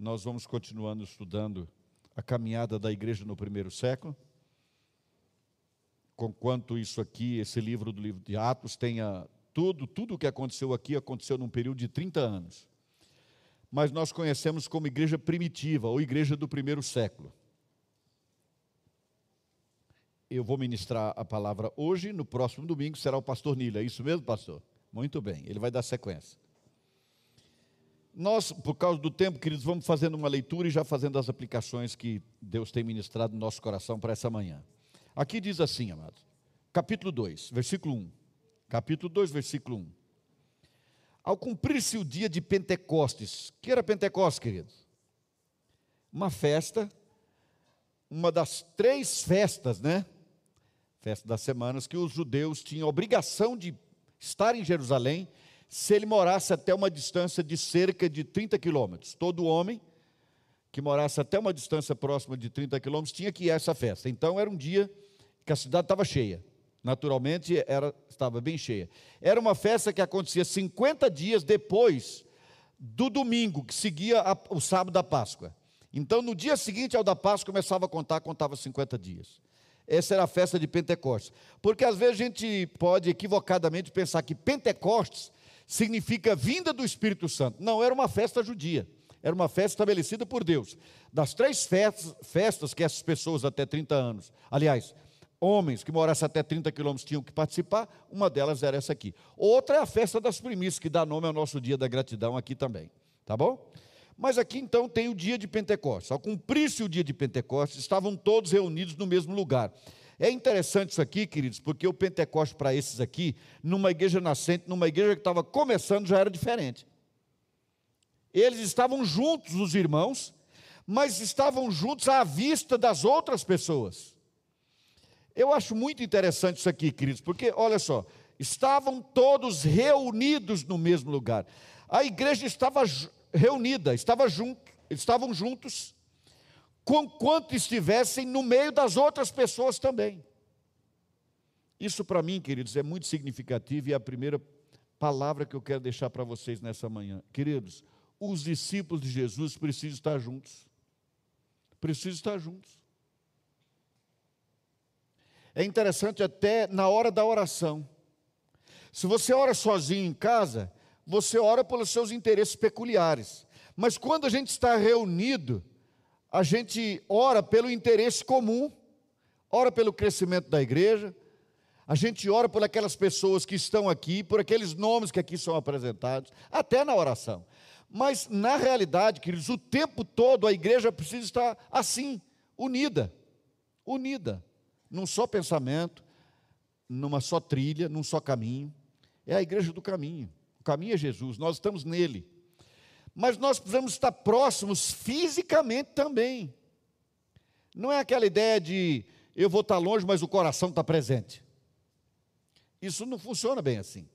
nós vamos continuando estudando a caminhada da igreja no primeiro século. Conquanto isso aqui, esse livro do livro de Atos, tenha tudo, tudo o que aconteceu aqui aconteceu num período de 30 anos. Mas nós conhecemos como igreja primitiva, ou igreja do primeiro século. Eu vou ministrar a palavra hoje, no próximo domingo será o pastor Nila. É isso mesmo, pastor? Muito bem, ele vai dar sequência. Nós, por causa do tempo, queridos, vamos fazendo uma leitura e já fazendo as aplicações que Deus tem ministrado no nosso coração para essa manhã. Aqui diz assim, amados, capítulo 2, versículo 1. Capítulo 2, versículo 1. Ao cumprir-se o dia de Pentecostes, que era Pentecostes, queridos? Uma festa, uma das três festas, né? Festa das semanas, que os judeus tinham obrigação de estar em Jerusalém se ele morasse até uma distância de cerca de 30 quilômetros. Todo homem que morasse até uma distância próxima de 30 quilômetros tinha que ir a essa festa. Então era um dia que a cidade estava cheia. Naturalmente, era, estava bem cheia. Era uma festa que acontecia 50 dias depois do domingo, que seguia a, o sábado da Páscoa. Então, no dia seguinte ao da Páscoa, começava a contar, contava 50 dias. Essa era a festa de Pentecostes. Porque às vezes a gente pode equivocadamente pensar que Pentecostes significa vinda do Espírito Santo. Não, era uma festa judia. Era uma festa estabelecida por Deus. Das três festas, festas que essas pessoas até 30 anos, aliás, homens que morassem até 30 quilômetros tinham que participar, uma delas era essa aqui. Outra é a festa das primícias, que dá nome ao nosso dia da gratidão aqui também. Tá bom? Mas aqui então tem o dia de Pentecostes. Ao cumprir-se o dia de Pentecostes, estavam todos reunidos no mesmo lugar. É interessante isso aqui, queridos, porque o Pentecostes para esses aqui, numa igreja nascente, numa igreja que estava começando, já era diferente. Eles estavam juntos, os irmãos, mas estavam juntos à vista das outras pessoas. Eu acho muito interessante isso aqui, queridos, porque olha só, estavam todos reunidos no mesmo lugar. A igreja estava reunida, estava junto, estavam juntos, conquanto estivessem no meio das outras pessoas também. Isso para mim, queridos, é muito significativo e é a primeira palavra que eu quero deixar para vocês nessa manhã. Queridos, os discípulos de Jesus precisam estar juntos. Precisam estar juntos. É interessante até na hora da oração. Se você ora sozinho em casa, você ora pelos seus interesses peculiares. Mas quando a gente está reunido, a gente ora pelo interesse comum, ora pelo crescimento da igreja, a gente ora por aquelas pessoas que estão aqui, por aqueles nomes que aqui são apresentados, até na oração. Mas, na realidade, queridos, o tempo todo a igreja precisa estar assim, unida, unida num só pensamento, numa só trilha, num só caminho. É a igreja do caminho. O caminho é Jesus, nós estamos nele. Mas nós precisamos estar próximos fisicamente também. Não é aquela ideia de eu vou estar longe, mas o coração está presente. Isso não funciona bem assim.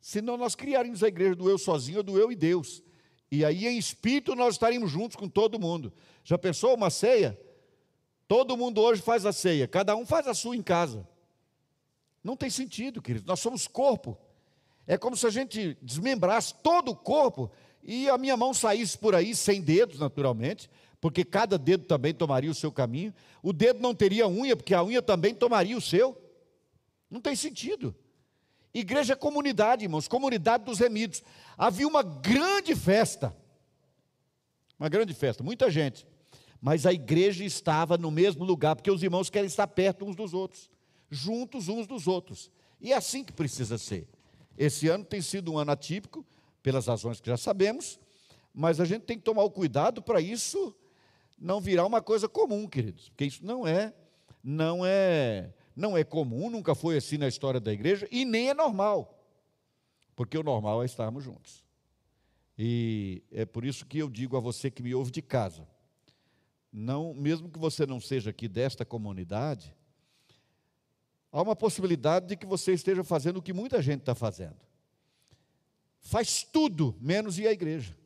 Senão nós criaríamos a igreja do eu sozinho ou do eu e Deus. E aí, em espírito, nós estaríamos juntos com todo mundo. Já pensou uma ceia? Todo mundo hoje faz a ceia, cada um faz a sua em casa. Não tem sentido, querido. Nós somos corpo. É como se a gente desmembrasse todo o corpo e a minha mão saísse por aí sem dedos, naturalmente, porque cada dedo também tomaria o seu caminho. O dedo não teria unha, porque a unha também tomaria o seu. Não tem sentido. Igreja é comunidade, irmãos, comunidade dos remidos. Havia uma grande festa. Uma grande festa, muita gente mas a igreja estava no mesmo lugar, porque os irmãos querem estar perto uns dos outros, juntos uns dos outros. E é assim que precisa ser. Esse ano tem sido um ano atípico, pelas razões que já sabemos, mas a gente tem que tomar o cuidado para isso não virar uma coisa comum, queridos, porque isso não é, não é, não é comum, nunca foi assim na história da igreja e nem é normal. Porque o normal é estarmos juntos. E é por isso que eu digo a você que me ouve de casa, não, mesmo que você não seja aqui desta comunidade, há uma possibilidade de que você esteja fazendo o que muita gente está fazendo. Faz tudo menos ir à igreja.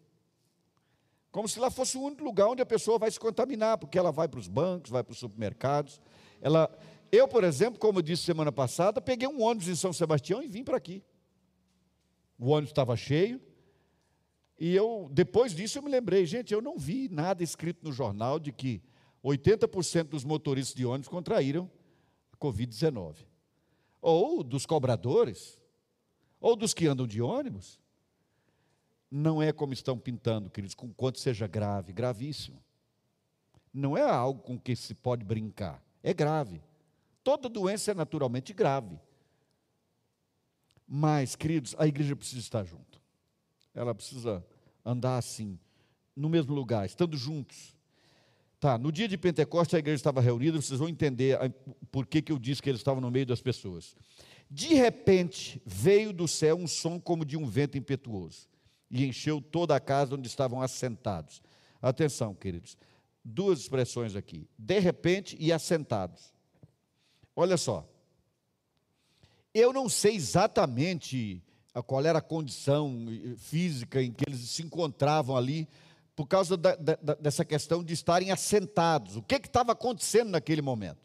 Como se lá fosse o único lugar onde a pessoa vai se contaminar, porque ela vai para os bancos, vai para os supermercados. Ela, eu, por exemplo, como eu disse semana passada, peguei um ônibus em São Sebastião e vim para aqui. O ônibus estava cheio, E eu, depois disso, eu me lembrei, gente, eu não vi nada escrito no jornal de que 80% dos motoristas de ônibus contraíram a Covid-19. Ou dos cobradores, ou dos que andam de ônibus. Não é como estão pintando, queridos, com quanto seja grave, gravíssimo. Não é algo com que se pode brincar, é grave. Toda doença é naturalmente grave. Mas, queridos, a igreja precisa estar junto ela precisa andar assim, no mesmo lugar, estando juntos. Tá, no dia de Pentecostes a igreja estava reunida, vocês vão entender por que, que eu disse que eles estavam no meio das pessoas. De repente veio do céu um som como de um vento impetuoso e encheu toda a casa onde estavam assentados. Atenção, queridos, duas expressões aqui: de repente e assentados. Olha só, eu não sei exatamente qual era a condição física em que eles se encontravam ali, por causa da, da, dessa questão de estarem assentados. O que estava acontecendo naquele momento?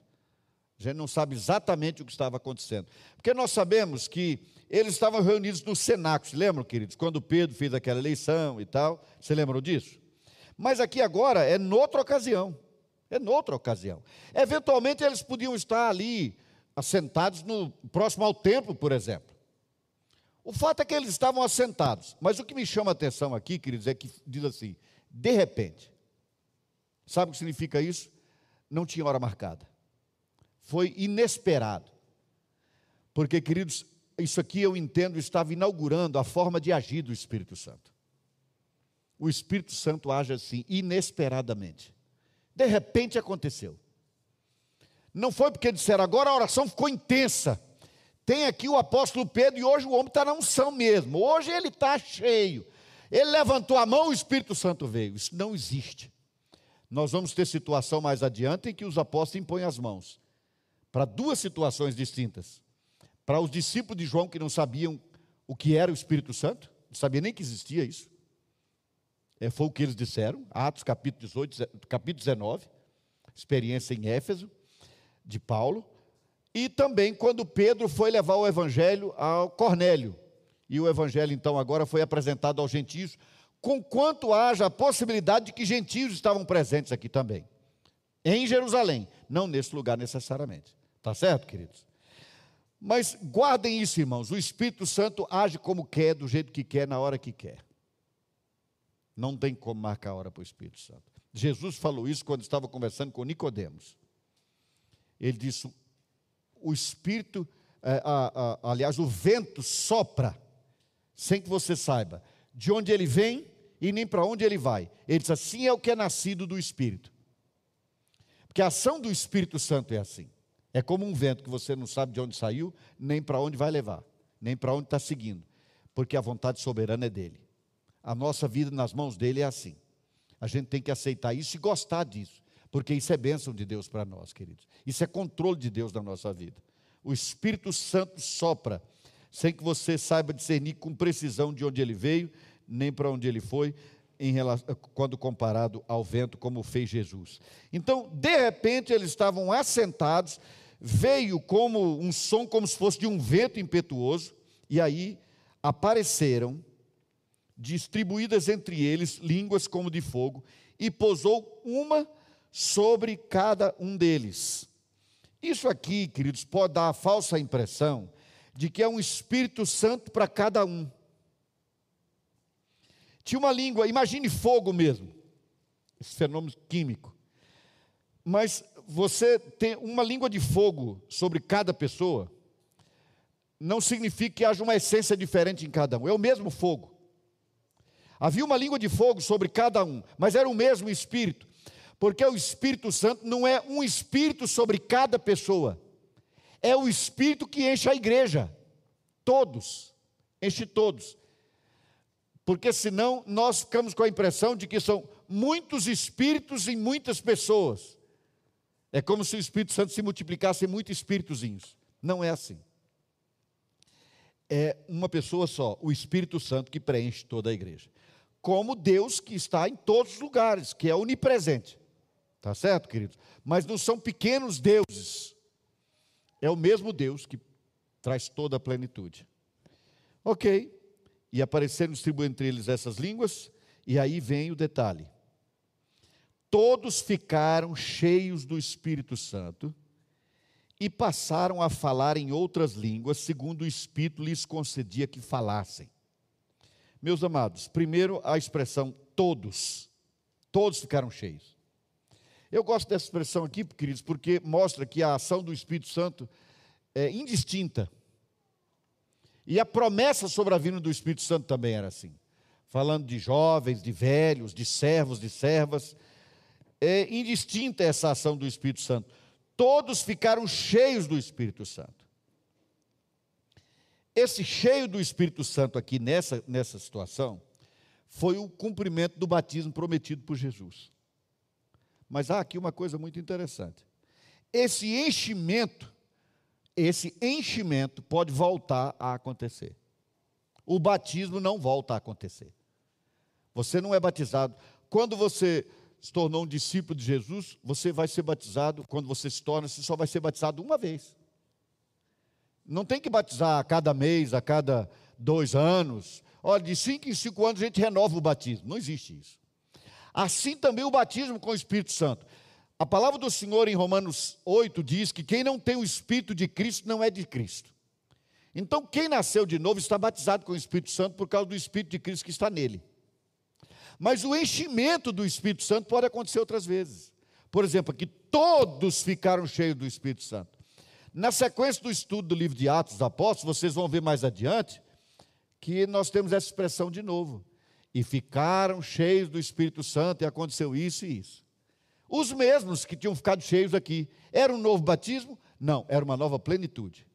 A gente não sabe exatamente o que estava acontecendo. Porque nós sabemos que eles estavam reunidos no cenáculo, lembram, queridos? Quando Pedro fez aquela eleição e tal. Você lembrou disso? Mas aqui agora é noutra ocasião. É noutra ocasião. Eventualmente eles podiam estar ali, assentados no próximo ao templo, por exemplo. O fato é que eles estavam assentados. Mas o que me chama a atenção aqui, queridos, é que diz assim: de repente. Sabe o que significa isso? Não tinha hora marcada. Foi inesperado. Porque, queridos, isso aqui eu entendo estava inaugurando a forma de agir do Espírito Santo. O Espírito Santo age assim, inesperadamente. De repente aconteceu. Não foi porque disseram, agora a oração ficou intensa. Tem aqui o apóstolo Pedro e hoje o homem está na unção mesmo. Hoje ele está cheio. Ele levantou a mão, o Espírito Santo veio. Isso não existe. Nós vamos ter situação mais adiante em que os apóstolos impõem as mãos. Para duas situações distintas. Para os discípulos de João que não sabiam o que era o Espírito Santo, não sabiam nem que existia isso. É, foi o que eles disseram, Atos capítulo 18, capítulo 19, experiência em Éfeso, de Paulo. E também quando Pedro foi levar o evangelho ao Cornélio. E o evangelho então agora foi apresentado aos gentios, com quanto haja a possibilidade de que gentios estavam presentes aqui também. Em Jerusalém, não nesse lugar necessariamente. Tá certo, queridos? Mas guardem isso, irmãos. O Espírito Santo age como quer, do jeito que quer, na hora que quer. Não tem como marcar a hora para o Espírito Santo. Jesus falou isso quando estava conversando com Nicodemos. Ele disse: o espírito, é, a, a, aliás, o vento sopra, sem que você saiba de onde ele vem e nem para onde ele vai. Ele diz assim é o que é nascido do espírito. Porque a ação do Espírito Santo é assim. É como um vento que você não sabe de onde saiu, nem para onde vai levar, nem para onde está seguindo, porque a vontade soberana é dele. A nossa vida nas mãos dele é assim. A gente tem que aceitar isso e gostar disso porque isso é bênção de Deus para nós, queridos. Isso é controle de Deus na nossa vida. O Espírito Santo sopra, sem que você saiba discernir com precisão de onde ele veio, nem para onde ele foi, relação, quando comparado ao vento, como fez Jesus. Então, de repente, eles estavam assentados, veio como um som, como se fosse de um vento impetuoso, e aí apareceram, distribuídas entre eles, línguas como de fogo, e pousou uma sobre cada um deles. Isso aqui, queridos, pode dar a falsa impressão de que é um Espírito Santo para cada um. Tinha uma língua, imagine fogo mesmo, esse fenômeno químico. Mas você tem uma língua de fogo sobre cada pessoa, não significa que haja uma essência diferente em cada um, é o mesmo fogo. Havia uma língua de fogo sobre cada um, mas era o mesmo Espírito. Porque o Espírito Santo não é um espírito sobre cada pessoa, é o espírito que enche a igreja, todos, enche todos. Porque senão nós ficamos com a impressão de que são muitos espíritos em muitas pessoas. É como se o Espírito Santo se multiplicasse em muitos espíritozinhos. Não é assim. É uma pessoa só, o Espírito Santo que preenche toda a igreja. Como Deus que está em todos os lugares, que é onipresente. Tá certo, queridos? Mas não são pequenos deuses. É o mesmo Deus que traz toda a plenitude. Ok. e apareceram distribuindo entre eles essas línguas, e aí vem o detalhe. Todos ficaram cheios do Espírito Santo e passaram a falar em outras línguas, segundo o Espírito lhes concedia que falassem. Meus amados, primeiro a expressão todos, todos ficaram cheios. Eu gosto dessa expressão aqui, queridos, porque mostra que a ação do Espírito Santo é indistinta. E a promessa sobre a vinda do Espírito Santo também era assim. Falando de jovens, de velhos, de servos, de servas. É indistinta essa ação do Espírito Santo. Todos ficaram cheios do Espírito Santo. Esse cheio do Espírito Santo aqui nessa, nessa situação foi o cumprimento do batismo prometido por Jesus. Mas há aqui uma coisa muito interessante. Esse enchimento esse enchimento pode voltar a acontecer. O batismo não volta a acontecer. Você não é batizado. Quando você se tornou um discípulo de Jesus, você vai ser batizado. Quando você se torna, você só vai ser batizado uma vez. Não tem que batizar a cada mês, a cada dois anos. Olha, de cinco em cinco anos a gente renova o batismo. Não existe isso. Assim também o batismo com o Espírito Santo. A palavra do Senhor em Romanos 8 diz que quem não tem o Espírito de Cristo não é de Cristo. Então, quem nasceu de novo está batizado com o Espírito Santo por causa do Espírito de Cristo que está nele. Mas o enchimento do Espírito Santo pode acontecer outras vezes. Por exemplo, aqui todos ficaram cheios do Espírito Santo. Na sequência do estudo do livro de Atos dos Apóstolos, vocês vão ver mais adiante que nós temos essa expressão de novo. E ficaram cheios do Espírito Santo, e aconteceu isso e isso. Os mesmos que tinham ficado cheios aqui. Era um novo batismo? Não, era uma nova plenitude.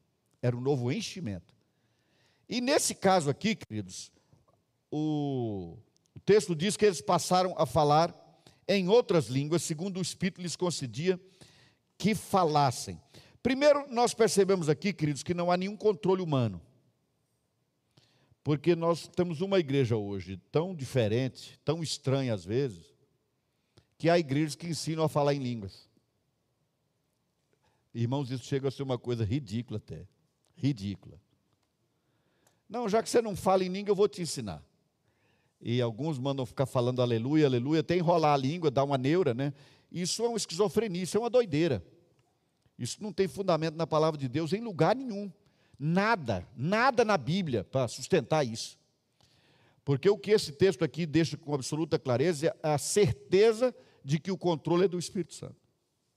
Era um novo enchimento. E nesse caso aqui, queridos, o texto diz que eles passaram a falar em outras línguas, segundo o Espírito lhes concedia que falassem. Primeiro, nós percebemos aqui, queridos, que não há nenhum controle humano. Porque nós temos uma igreja hoje tão diferente, tão estranha às vezes, que há igrejas que ensinam a falar em línguas. Irmãos, isso chega a ser uma coisa ridícula até. Ridícula. Não, já que você não fala em língua, eu vou te ensinar. E alguns mandam ficar falando aleluia, aleluia, até enrolar a língua, dar uma neura, né? Isso é uma esquizofrenia, isso é uma doideira. Isso não tem fundamento na palavra de Deus em lugar nenhum. Nada, nada na Bíblia para sustentar isso. Porque o que esse texto aqui deixa com absoluta clareza é a certeza de que o controle é do Espírito Santo.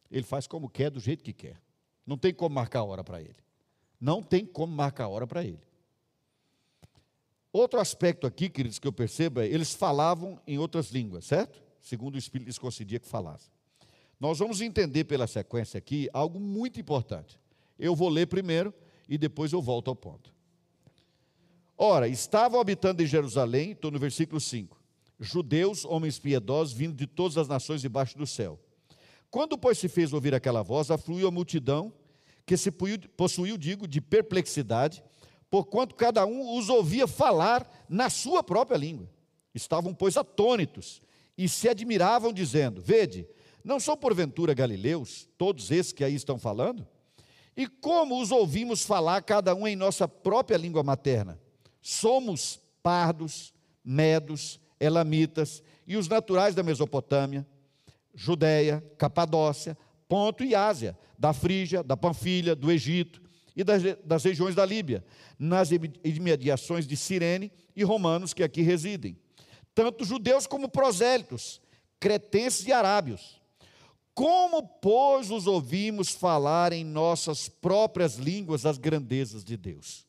Ele faz como quer, do jeito que quer. Não tem como marcar a hora para ele. Não tem como marcar a hora para ele. Outro aspecto aqui, queridos, que eu percebo é, eles falavam em outras línguas, certo? Segundo o Espírito lhes concedia que falassem. Nós vamos entender pela sequência aqui algo muito importante. Eu vou ler primeiro e depois eu volto ao ponto. Ora, estavam habitando em Jerusalém, estou no versículo 5 judeus, homens piedosos, vindo de todas as nações debaixo do céu. Quando, pois, se fez ouvir aquela voz, afluiu a multidão, que se possuiu, digo, de perplexidade, porquanto cada um os ouvia falar na sua própria língua. Estavam, pois, atônitos e se admiravam, dizendo: Vede, não são porventura galileus, todos esses que aí estão falando? E como os ouvimos falar, cada um em nossa própria língua materna? Somos pardos, medos, elamitas e os naturais da Mesopotâmia, Judéia, Capadócia, Ponto e Ásia, da Frígia, da Panfilha, do Egito e das, das regiões da Líbia, nas imediações de Cirene e romanos que aqui residem, tanto judeus como prosélitos, cretenses e arábios. Como, pois, os ouvimos falar em nossas próprias línguas as grandezas de Deus?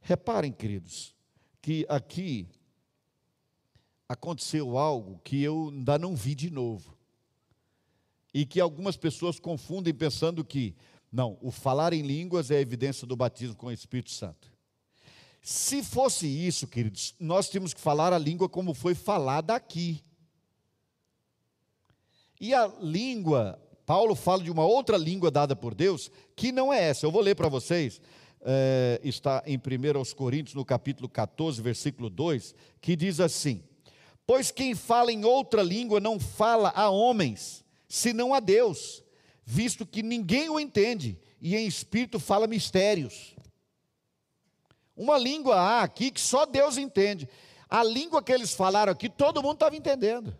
Reparem, queridos, que aqui aconteceu algo que eu ainda não vi de novo. E que algumas pessoas confundem pensando que, não, o falar em línguas é evidência do batismo com o Espírito Santo. Se fosse isso, queridos, nós temos que falar a língua como foi falada aqui. E a língua, Paulo fala de uma outra língua dada por Deus, que não é essa. Eu vou ler para vocês. É, está em 1 Coríntios, no capítulo 14, versículo 2, que diz assim: Pois quem fala em outra língua não fala a homens, senão a Deus, visto que ninguém o entende, e em espírito fala mistérios. Uma língua aqui que só Deus entende. A língua que eles falaram aqui, todo mundo estava entendendo.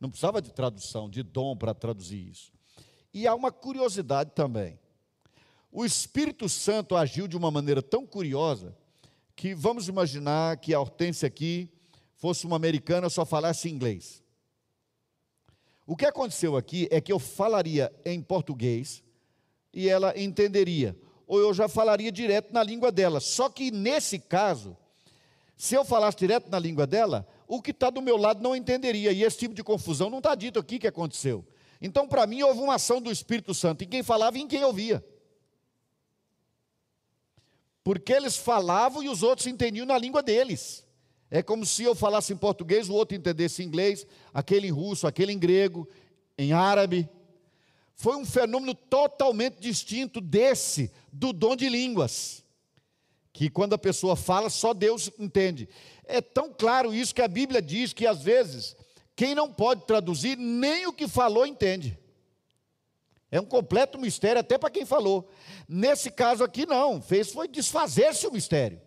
Não precisava de tradução, de dom para traduzir isso. E há uma curiosidade também. O Espírito Santo agiu de uma maneira tão curiosa que vamos imaginar que a Hortência aqui fosse uma americana só falasse inglês. O que aconteceu aqui é que eu falaria em português e ela entenderia, ou eu já falaria direto na língua dela. Só que nesse caso, se eu falasse direto na língua dela, o que está do meu lado não entenderia, e esse tipo de confusão não está dito aqui que aconteceu. Então, para mim, houve uma ação do Espírito Santo em quem falava e em quem ouvia. Porque eles falavam e os outros entendiam na língua deles. É como se eu falasse em português, o outro entendesse inglês, aquele em russo, aquele em grego, em árabe. Foi um fenômeno totalmente distinto desse, do dom de línguas. Que quando a pessoa fala, só Deus entende. É tão claro isso que a Bíblia diz que às vezes quem não pode traduzir, nem o que falou entende. É um completo mistério até para quem falou. Nesse caso aqui, não. Fez foi desfazer-se o mistério.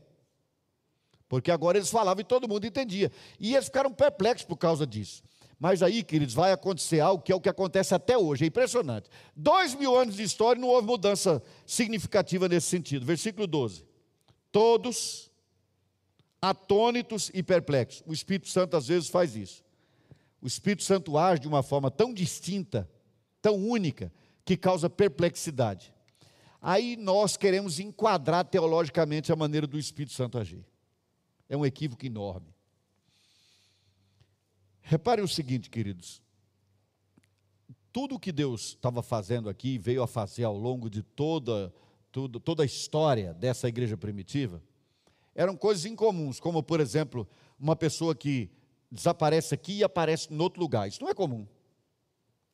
Porque agora eles falavam e todo mundo entendia. E eles ficaram perplexos por causa disso. Mas aí, queridos, vai acontecer algo que é o que acontece até hoje, é impressionante. Dois mil anos de história não houve mudança significativa nesse sentido. Versículo 12. Todos atônitos e perplexos. O Espírito Santo às vezes faz isso. O Espírito Santo age de uma forma tão distinta, tão única, que causa perplexidade. Aí nós queremos enquadrar teologicamente a maneira do Espírito Santo agir. É um equívoco enorme. Repare o seguinte, queridos. Tudo o que Deus estava fazendo aqui, veio a fazer ao longo de toda, toda, toda a história dessa igreja primitiva, eram coisas incomuns, como, por exemplo, uma pessoa que desaparece aqui e aparece em outro lugar. Isso não é comum.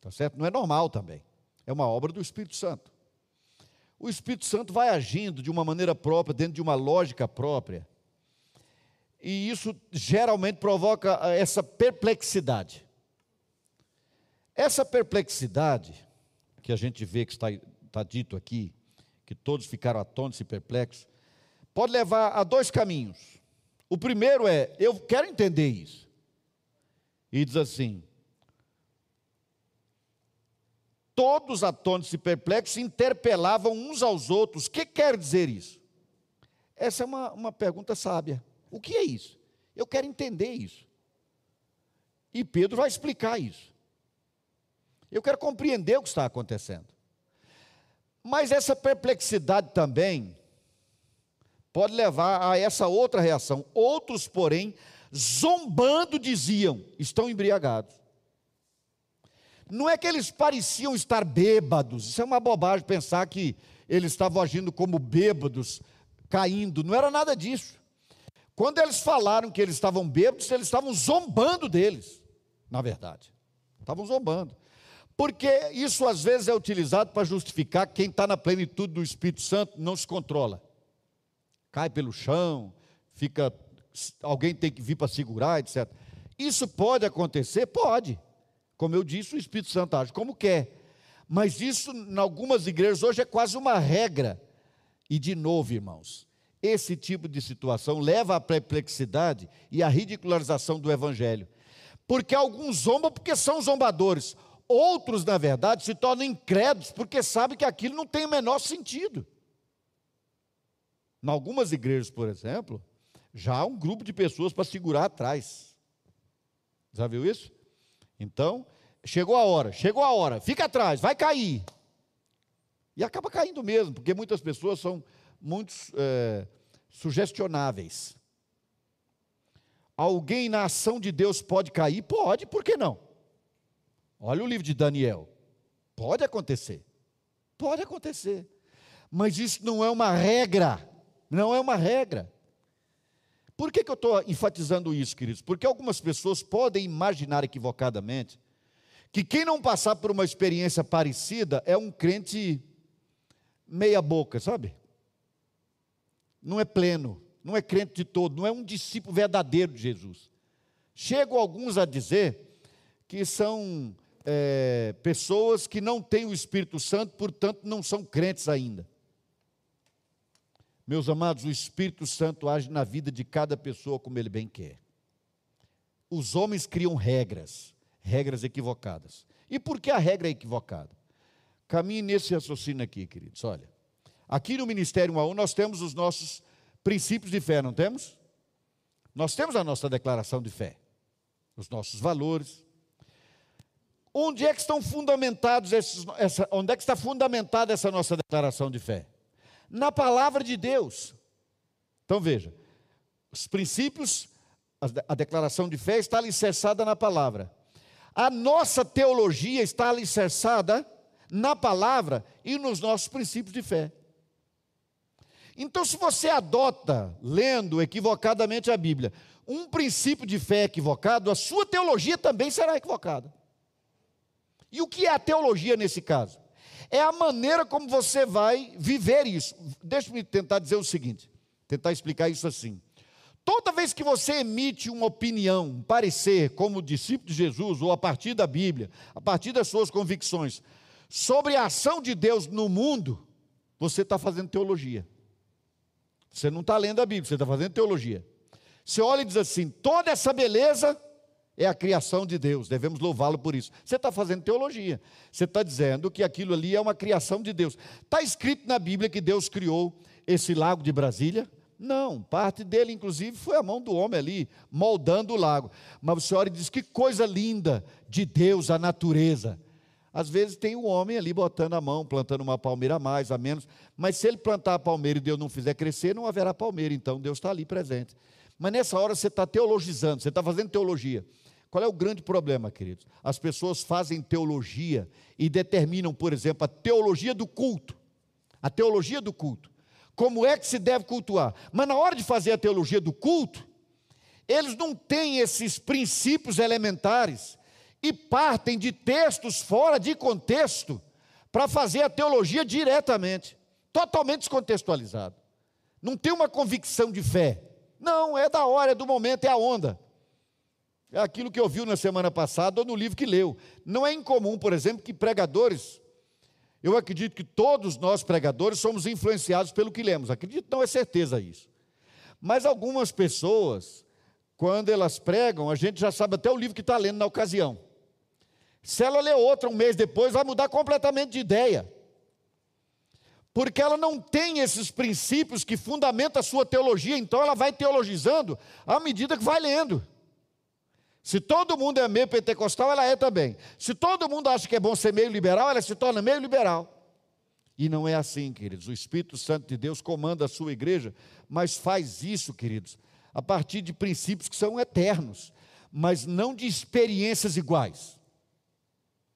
Tá certo? Não é normal também. É uma obra do Espírito Santo. O Espírito Santo vai agindo de uma maneira própria, dentro de uma lógica própria. E isso geralmente provoca ah, essa perplexidade. Essa perplexidade, que a gente vê que está, está dito aqui, que todos ficaram atônitos e perplexos, pode levar a dois caminhos. O primeiro é, eu quero entender isso. E diz assim: todos atônitos e perplexos interpelavam uns aos outros. O que quer dizer isso? Essa é uma, uma pergunta sábia. O que é isso? Eu quero entender isso. E Pedro vai explicar isso. Eu quero compreender o que está acontecendo. Mas essa perplexidade também pode levar a essa outra reação. Outros, porém, zombando diziam: estão embriagados. Não é que eles pareciam estar bêbados, isso é uma bobagem pensar que eles estavam agindo como bêbados, caindo, não era nada disso. Quando eles falaram que eles estavam bêbados, eles estavam zombando deles, na verdade. Estavam zombando. Porque isso às vezes é utilizado para justificar que quem está na plenitude do Espírito Santo não se controla. Cai pelo chão, fica. Alguém tem que vir para segurar, etc. Isso pode acontecer? Pode. Como eu disse, o Espírito Santo age como quer. Mas isso, em algumas igrejas, hoje é quase uma regra. E de novo, irmãos, esse tipo de situação leva à perplexidade e à ridicularização do Evangelho. Porque alguns zombam porque são zombadores, outros, na verdade, se tornam incrédulos porque sabem que aquilo não tem o menor sentido. Em algumas igrejas, por exemplo, já há um grupo de pessoas para segurar atrás. Já viu isso? Então, chegou a hora, chegou a hora, fica atrás, vai cair. E acaba caindo mesmo, porque muitas pessoas são muito é, sugestionáveis. Alguém na ação de Deus pode cair? Pode, por que não? Olha o livro de Daniel. Pode acontecer. Pode acontecer. Mas isso não é uma regra. Não é uma regra. Por que, que eu estou enfatizando isso, queridos? Porque algumas pessoas podem imaginar equivocadamente que quem não passar por uma experiência parecida é um crente meia-boca, sabe? Não é pleno, não é crente de todo, não é um discípulo verdadeiro de Jesus. Chegam alguns a dizer que são é, pessoas que não têm o Espírito Santo, portanto não são crentes ainda. Meus amados, o Espírito Santo age na vida de cada pessoa como ele bem quer. Os homens criam regras, regras equivocadas. E por que a regra é equivocada? Caminhe nesse raciocínio aqui, queridos. Olha, aqui no Ministério 1 a 1 nós temos os nossos princípios de fé, não temos? Nós temos a nossa declaração de fé, os nossos valores. Onde é que estão fundamentados esses, essa, onde é que está fundamentada essa nossa declaração de fé? Na palavra de Deus. Então veja, os princípios, a, a declaração de fé está alicerçada na palavra. A nossa teologia está alicerçada na palavra e nos nossos princípios de fé. Então, se você adota, lendo equivocadamente a Bíblia, um princípio de fé equivocado, a sua teologia também será equivocada. E o que é a teologia nesse caso? É a maneira como você vai viver isso. Deixa-me tentar dizer o seguinte, tentar explicar isso assim. Toda vez que você emite uma opinião, um parecer, como discípulo de Jesus, ou a partir da Bíblia, a partir das suas convicções, sobre a ação de Deus no mundo, você está fazendo teologia. Você não está lendo a Bíblia, você está fazendo teologia. Você olha e diz assim: toda essa beleza é a criação de Deus, devemos louvá-lo por isso. Você está fazendo teologia. Você está dizendo que aquilo ali é uma criação de Deus. Está escrito na Bíblia que Deus criou esse lago de Brasília? Não, parte dele, inclusive, foi a mão do homem ali, moldando o lago. Mas olha e diz: que coisa linda de Deus, a natureza. Às vezes tem o um homem ali botando a mão, plantando uma palmeira a mais, a menos, mas se ele plantar a palmeira e Deus não fizer crescer, não haverá palmeira, então Deus está ali presente. Mas nessa hora você está teologizando, você está fazendo teologia. Qual é o grande problema, queridos? As pessoas fazem teologia e determinam, por exemplo, a teologia do culto. A teologia do culto. Como é que se deve cultuar? Mas na hora de fazer a teologia do culto, eles não têm esses princípios elementares e partem de textos fora de contexto para fazer a teologia diretamente, totalmente descontextualizado. Não tem uma convicção de fé. Não, é da hora, é do momento, é a onda. É aquilo que ouviu na semana passada ou no livro que leu. Não é incomum, por exemplo, que pregadores, eu acredito que todos nós pregadores somos influenciados pelo que lemos. Acredito, não é certeza isso. Mas algumas pessoas, quando elas pregam, a gente já sabe até o livro que está lendo na ocasião. Se ela ler outra um mês depois, vai mudar completamente de ideia. Porque ela não tem esses princípios que fundamentam a sua teologia, então ela vai teologizando à medida que vai lendo. Se todo mundo é meio pentecostal, ela é também. Se todo mundo acha que é bom ser meio liberal, ela se torna meio liberal. E não é assim, queridos. O Espírito Santo de Deus comanda a sua igreja, mas faz isso, queridos, a partir de princípios que são eternos, mas não de experiências iguais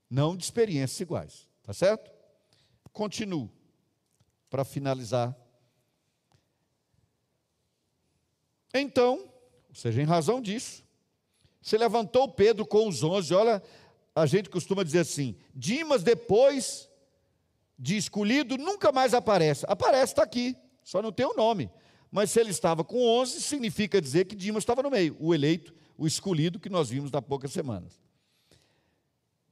não de experiências iguais, tá certo? Continuo para finalizar. Então, ou seja, em razão disso, se levantou Pedro com os onze. Olha, a gente costuma dizer assim: Dimas, depois de escolhido, nunca mais aparece. Aparece, está aqui, só não tem o nome. Mas se ele estava com onze, significa dizer que Dimas estava no meio, o eleito, o escolhido que nós vimos há poucas semanas.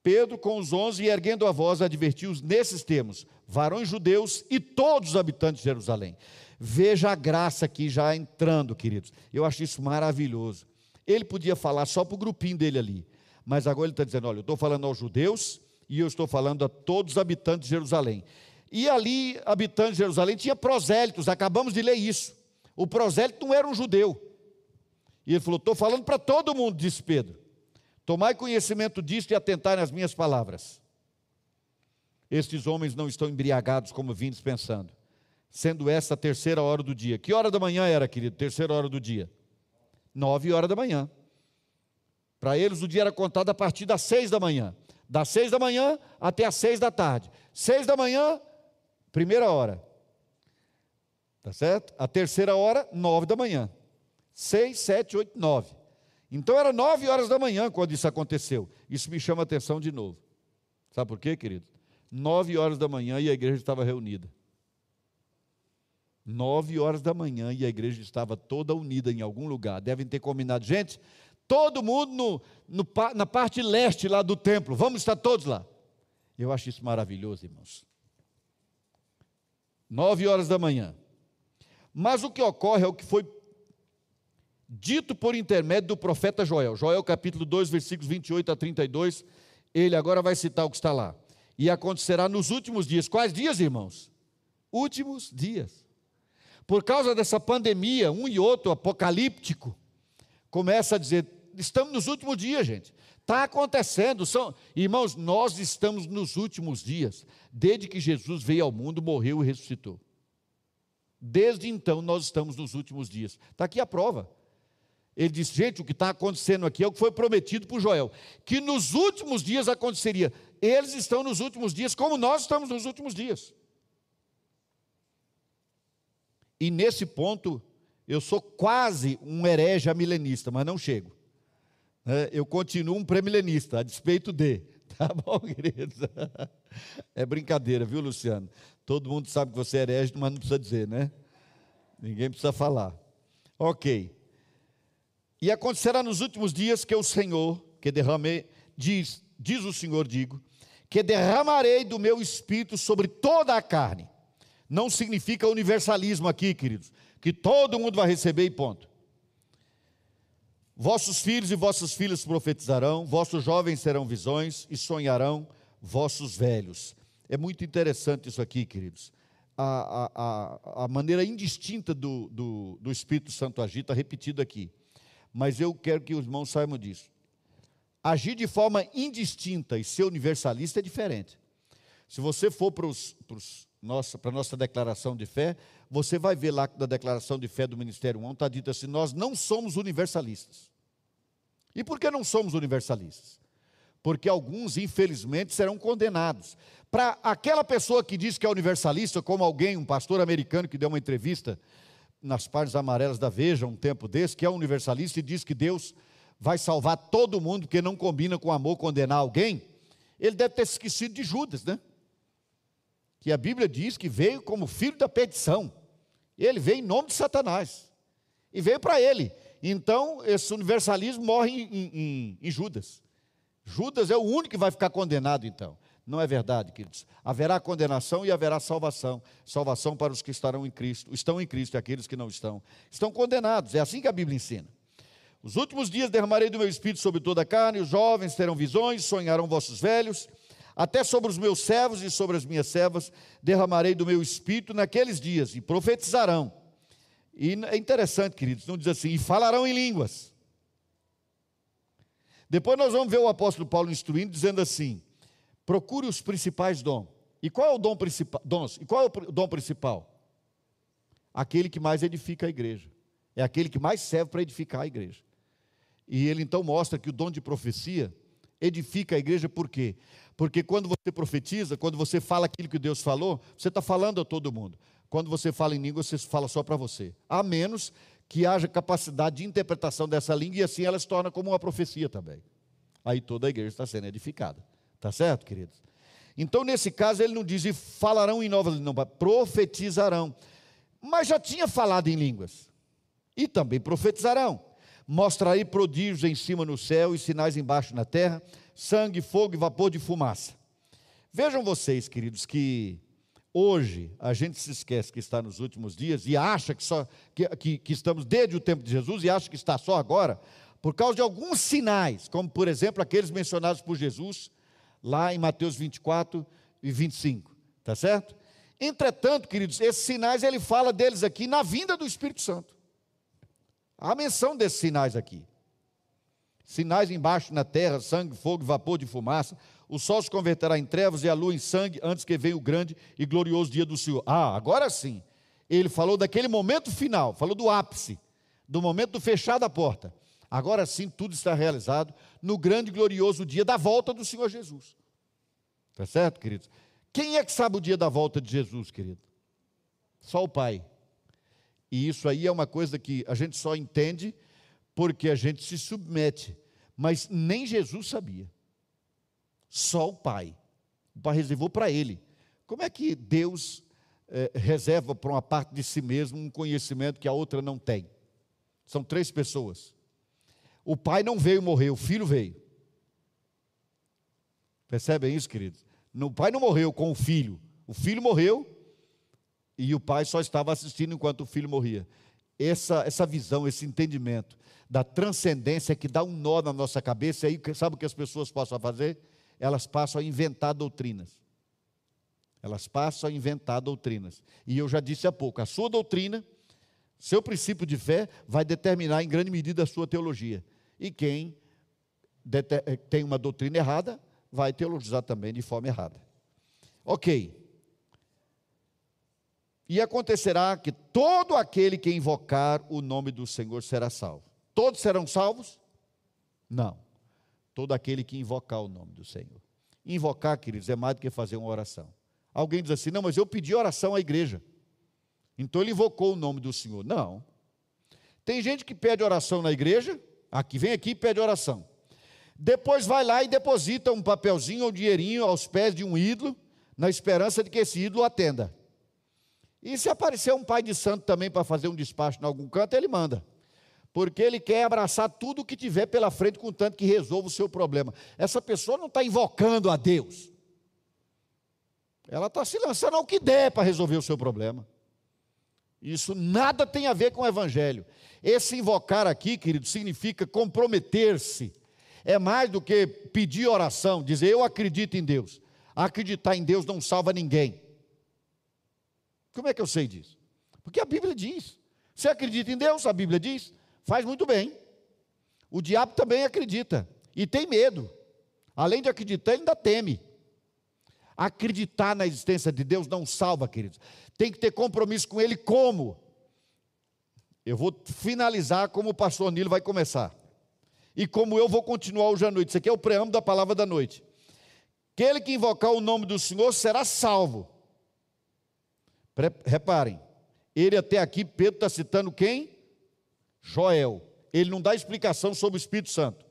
Pedro, com os onze, e erguendo a voz, advertiu-os nesses termos: varões judeus e todos os habitantes de Jerusalém. Veja a graça aqui já entrando, queridos. Eu acho isso maravilhoso. Ele podia falar só para o grupinho dele ali, mas agora ele está dizendo: olha, eu estou falando aos judeus e eu estou falando a todos os habitantes de Jerusalém. E ali, habitantes de Jerusalém, tinha prosélitos, acabamos de ler isso. O prosélito não era um judeu. E ele falou: estou falando para todo mundo, disse Pedro. Tomai conhecimento disto e atentai nas minhas palavras. Estes homens não estão embriagados como vindes pensando, sendo esta a terceira hora do dia. Que hora da manhã era, querido? Terceira hora do dia. Nove horas da manhã. Para eles o dia era contado a partir das seis da manhã. Das seis da manhã até as seis da tarde. Seis da manhã, primeira hora. Tá certo? A terceira hora, nove da manhã. Seis, sete, oito, nove. Então era nove horas da manhã quando isso aconteceu. Isso me chama atenção de novo. Sabe por quê, querido? Nove horas da manhã e a igreja estava reunida. Nove horas da manhã e a igreja estava toda unida em algum lugar. Devem ter combinado, gente, todo mundo no, no, na parte leste lá do templo, vamos estar todos lá. Eu acho isso maravilhoso, irmãos. Nove horas da manhã. Mas o que ocorre é o que foi dito por intermédio do profeta Joel. Joel capítulo 2, versículos 28 a 32. Ele agora vai citar o que está lá. E acontecerá nos últimos dias. Quais dias, irmãos? Últimos dias. Por causa dessa pandemia, um e outro apocalíptico, começa a dizer: estamos nos últimos dias, gente. Está acontecendo. São, irmãos, nós estamos nos últimos dias. Desde que Jesus veio ao mundo, morreu e ressuscitou. Desde então nós estamos nos últimos dias. Está aqui a prova. Ele disse, gente, o que está acontecendo aqui é o que foi prometido por Joel, que nos últimos dias aconteceria. Eles estão nos últimos dias, como nós estamos nos últimos dias. E nesse ponto, eu sou quase um herege milenista, mas não chego. É, eu continuo um pré-milenista, a despeito de. Tá bom, queridos? É brincadeira, viu, Luciano? Todo mundo sabe que você é herege, mas não precisa dizer, né? Ninguém precisa falar. Ok. E acontecerá nos últimos dias que o Senhor, que derramei, diz, diz o Senhor, digo, que derramarei do meu espírito sobre toda a carne. Não significa universalismo aqui, queridos, que todo mundo vai receber e ponto. Vossos filhos e vossas filhas profetizarão, vossos jovens terão visões e sonharão vossos velhos. É muito interessante isso aqui, queridos. A, a, a, maneira indistinta do, do, do Espírito Santo agir está repetido aqui. Mas eu quero que os irmãos saibam disso. Agir de forma indistinta e ser universalista é diferente. Se você for para nossa, a nossa declaração de fé, você vai ver lá na declaração de fé do Ministério 1, está dito assim: nós não somos universalistas. E por que não somos universalistas? Porque alguns, infelizmente, serão condenados. Para aquela pessoa que diz que é universalista, como alguém, um pastor americano que deu uma entrevista nas páginas amarelas da Veja, um tempo desse, que é universalista e diz que Deus vai salvar todo mundo porque não combina com amor condenar alguém, ele deve ter esquecido de Judas, né? Que a Bíblia diz que veio como filho da petição. Ele veio em nome de Satanás. E veio para ele. Então, esse universalismo morre em, em, em Judas. Judas é o único que vai ficar condenado, então. Não é verdade, queridos. Haverá condenação e haverá salvação. Salvação para os que estarão em Cristo, estão em Cristo e aqueles que não estão. Estão condenados. É assim que a Bíblia ensina. Os últimos dias derramarei do meu espírito sobre toda a carne, os jovens terão visões, sonharão vossos velhos, até sobre os meus servos e sobre as minhas servas derramarei do meu espírito naqueles dias, e profetizarão. E é interessante, queridos, não diz assim, e falarão em línguas. Depois nós vamos ver o apóstolo Paulo instruindo, dizendo assim: procure os principais dons. E qual é o dom principal? Dons. E qual é o dom principal? Aquele que mais edifica a igreja. É aquele que mais serve para edificar a igreja. E ele então mostra que o dom de profecia edifica a igreja por quê? Porque quando você profetiza, quando você fala aquilo que Deus falou, você está falando a todo mundo. Quando você fala em língua, você fala só para você. A menos que haja capacidade de interpretação dessa língua e assim ela se torna como uma profecia também. Aí toda a igreja está sendo edificada. Tá certo, queridos? Então, nesse caso, ele não diz e falarão em novas línguas, não, profetizarão. Mas já tinha falado em línguas. E também profetizarão. Mostrarei prodígios em cima no céu e sinais embaixo na terra, sangue, fogo e vapor de fumaça. Vejam vocês, queridos, que hoje a gente se esquece que está nos últimos dias e acha que, só, que, que, que estamos desde o tempo de Jesus e acha que está só agora, por causa de alguns sinais, como por exemplo aqueles mencionados por Jesus lá em Mateus 24 e 25, tá certo? Entretanto, queridos, esses sinais ele fala deles aqui na vinda do Espírito Santo. Há menção desses sinais aqui. Sinais embaixo na terra, sangue, fogo, vapor de fumaça. O sol se converterá em trevas e a lua em sangue antes que venha o grande e glorioso dia do Senhor. Ah, agora sim. Ele falou daquele momento final, falou do ápice, do momento do fechar da porta. Agora sim tudo está realizado no grande e glorioso dia da volta do Senhor Jesus. Está certo, queridos? Quem é que sabe o dia da volta de Jesus, querido? Só o Pai. E isso aí é uma coisa que a gente só entende porque a gente se submete. Mas nem Jesus sabia. Só o Pai. O Pai reservou para ele. Como é que Deus é, reserva para uma parte de si mesmo um conhecimento que a outra não tem? São três pessoas. O pai não veio morrer, o filho veio. Percebem isso, queridos? O pai não morreu com o filho. O filho morreu E o pai só estava assistindo enquanto o filho morria. Essa, essa visão, esse entendimento da transcendência que dá um nó na nossa cabeça, e aí sabe o que as pessoas passam a fazer? Elas passam a inventar doutrinas. Elas passam a inventar doutrinas. E eu já disse há pouco, a sua doutrina, seu princípio de fé, vai determinar em grande medida a sua teologia. E quem tem uma doutrina errada, vai teologizar também de forma errada. Ok. E acontecerá que todo aquele que invocar o nome do Senhor será salvo. Todos serão salvos? Não. Todo aquele que invocar o nome do Senhor. Invocar, queridos, é mais do que fazer uma oração. Alguém diz assim: não, mas eu pedi oração à igreja. Então ele invocou o nome do Senhor. Não. Tem gente que pede oração na igreja, aqui vem aqui e pede oração. Depois vai lá e deposita um papelzinho ou um dinheirinho aos pés de um ídolo, na esperança de que esse ídolo atenda. E se aparecer um pai de santo também para fazer um despacho em algum canto, ele manda. Porque ele quer abraçar tudo o que tiver pela frente, contanto que resolva o seu problema. Essa pessoa não está invocando a Deus. Ela está se lançando ao que der para resolver o seu problema. Isso nada tem a ver com o Evangelho. Esse invocar aqui, querido, significa comprometer-se. É mais do que pedir oração, dizer eu acredito em Deus. Acreditar em Deus não salva ninguém. Como é que eu sei disso? Porque a Bíblia diz. Você acredita em Deus? A Bíblia diz. Faz muito bem. O diabo também acredita e tem medo. Além de acreditar, ele ainda teme. Acreditar na existência de Deus não salva, queridos. Tem que ter compromisso com Ele como? Eu vou finalizar como o pastor Nilo vai começar. E como eu vou continuar hoje à noite. Isso aqui é o preâmbulo da palavra da noite. Aquele que invocar o nome do Senhor será salvo. Reparem, ele até aqui, Pedro está citando quem? Joel. Ele não dá explicação sobre o Espírito Santo.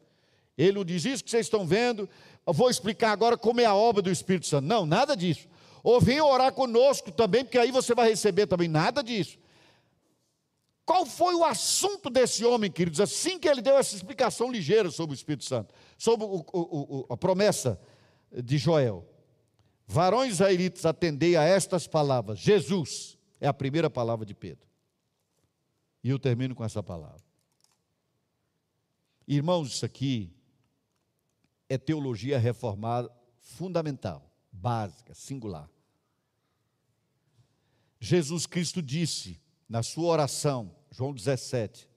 Ele não diz isso que vocês estão vendo, eu vou explicar agora como é a obra do Espírito Santo. Não, nada disso. Ou venha orar conosco também, porque aí você vai receber também. Nada disso. Qual foi o assunto desse homem, queridos? Assim que ele deu essa explicação ligeira sobre o Espírito Santo, sobre o, o, o, a promessa de Joel. Varões israelitas, atendei a estas palavras. Jesus é a primeira palavra de Pedro. E eu termino com essa palavra. Irmãos, isso aqui é teologia reformada fundamental, básica, singular. Jesus Cristo disse na sua oração, João 17,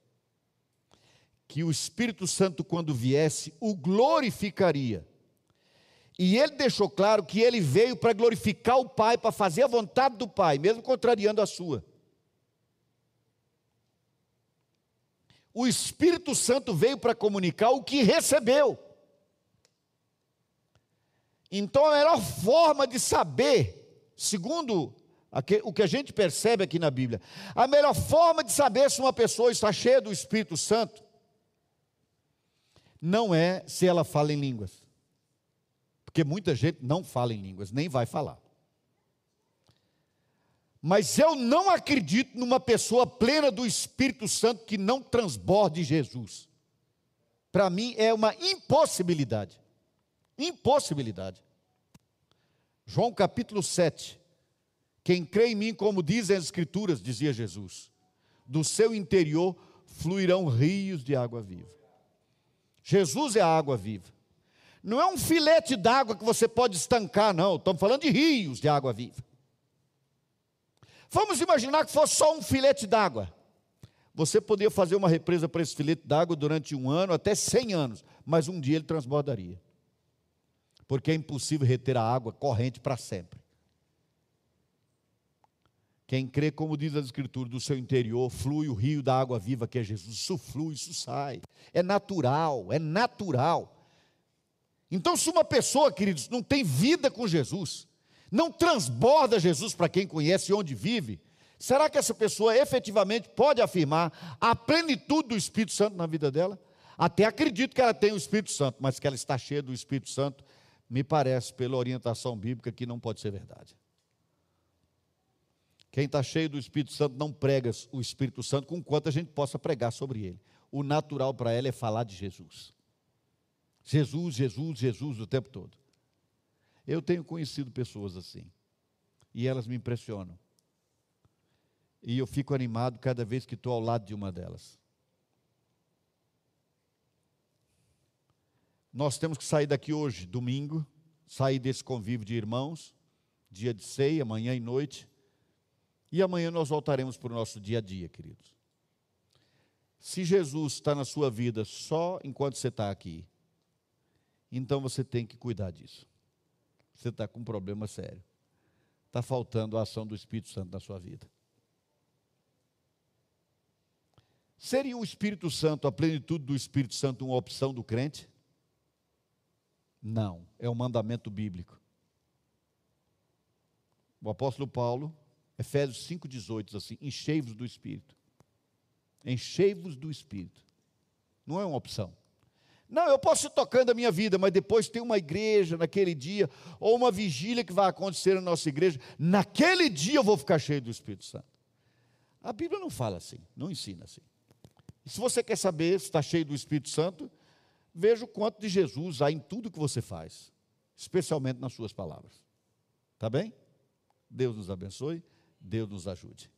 que o Espírito Santo, quando viesse, o glorificaria e ele deixou claro que ele veio para glorificar o Pai, para fazer a vontade do Pai, mesmo contrariando a sua. O Espírito Santo veio para comunicar o que recebeu. Então a melhor forma de saber, segundo o que a gente percebe aqui na Bíblia, a melhor forma de saber se uma pessoa está cheia do Espírito Santo, não é se ela fala em línguas. Porque muita gente não fala em línguas, nem vai falar. Mas eu não acredito numa pessoa plena do Espírito Santo que não transborde Jesus. Para mim é uma impossibilidade. Impossibilidade. João capítulo 7. Quem crê em mim, como dizem as Escrituras, dizia Jesus, do seu interior fluirão rios de água viva. Jesus é a água viva. Não é um filete d'água que você pode estancar, não. Estamos falando de rios de água viva. Vamos imaginar que fosse só um filete d'água. Você poderia fazer uma represa para esse filete d'água durante um ano, até cem anos, mas um dia ele transbordaria. Porque é impossível reter a água corrente para sempre. Quem crê, como diz a Escritura, do seu interior flui o rio da água viva que é Jesus. Isso flui, isso sai. É natural, é natural. Então, se uma pessoa, queridos, não tem vida com Jesus, não transborda Jesus para quem conhece onde vive, será que essa pessoa efetivamente pode afirmar a plenitude do Espírito Santo na vida dela? Até acredito que ela tem o Espírito Santo, mas que ela está cheia do Espírito Santo, me parece, pela orientação bíblica, que não pode ser verdade. Quem está cheio do Espírito Santo não prega o Espírito Santo com quanto a gente possa pregar sobre ele. O natural para ela é falar de Jesus. Jesus, Jesus, Jesus o tempo todo. Eu tenho conhecido pessoas assim. E elas me impressionam. E eu fico animado cada vez que estou ao lado de uma delas. Nós temos que sair daqui hoje, domingo, sair desse convívio de irmãos, dia de ceia, manhã e noite. E amanhã nós voltaremos para o nosso dia a dia, queridos. Se Jesus está na sua vida só enquanto você está aqui, então você tem que cuidar disso. Você está com um problema sério. Está faltando a ação do Espírito Santo na sua vida. Seria o Espírito Santo, a plenitude do Espírito Santo, uma opção do crente? Não, é um mandamento bíblico. O apóstolo Paulo, Efésios 5,18, diz assim: enchei-vos do Espírito. Enchei-vos do Espírito. Não é uma opção. Não, eu posso ir tocando a minha vida, mas depois tem uma igreja naquele dia, ou uma vigília que vai acontecer na nossa igreja, naquele dia eu vou ficar cheio do Espírito Santo. A Bíblia não fala assim, não ensina assim. E se você quer saber se está cheio do Espírito Santo, veja o quanto de Jesus há em tudo que você faz, especialmente nas suas palavras. Tá bem? Deus nos abençoe, Deus nos ajude.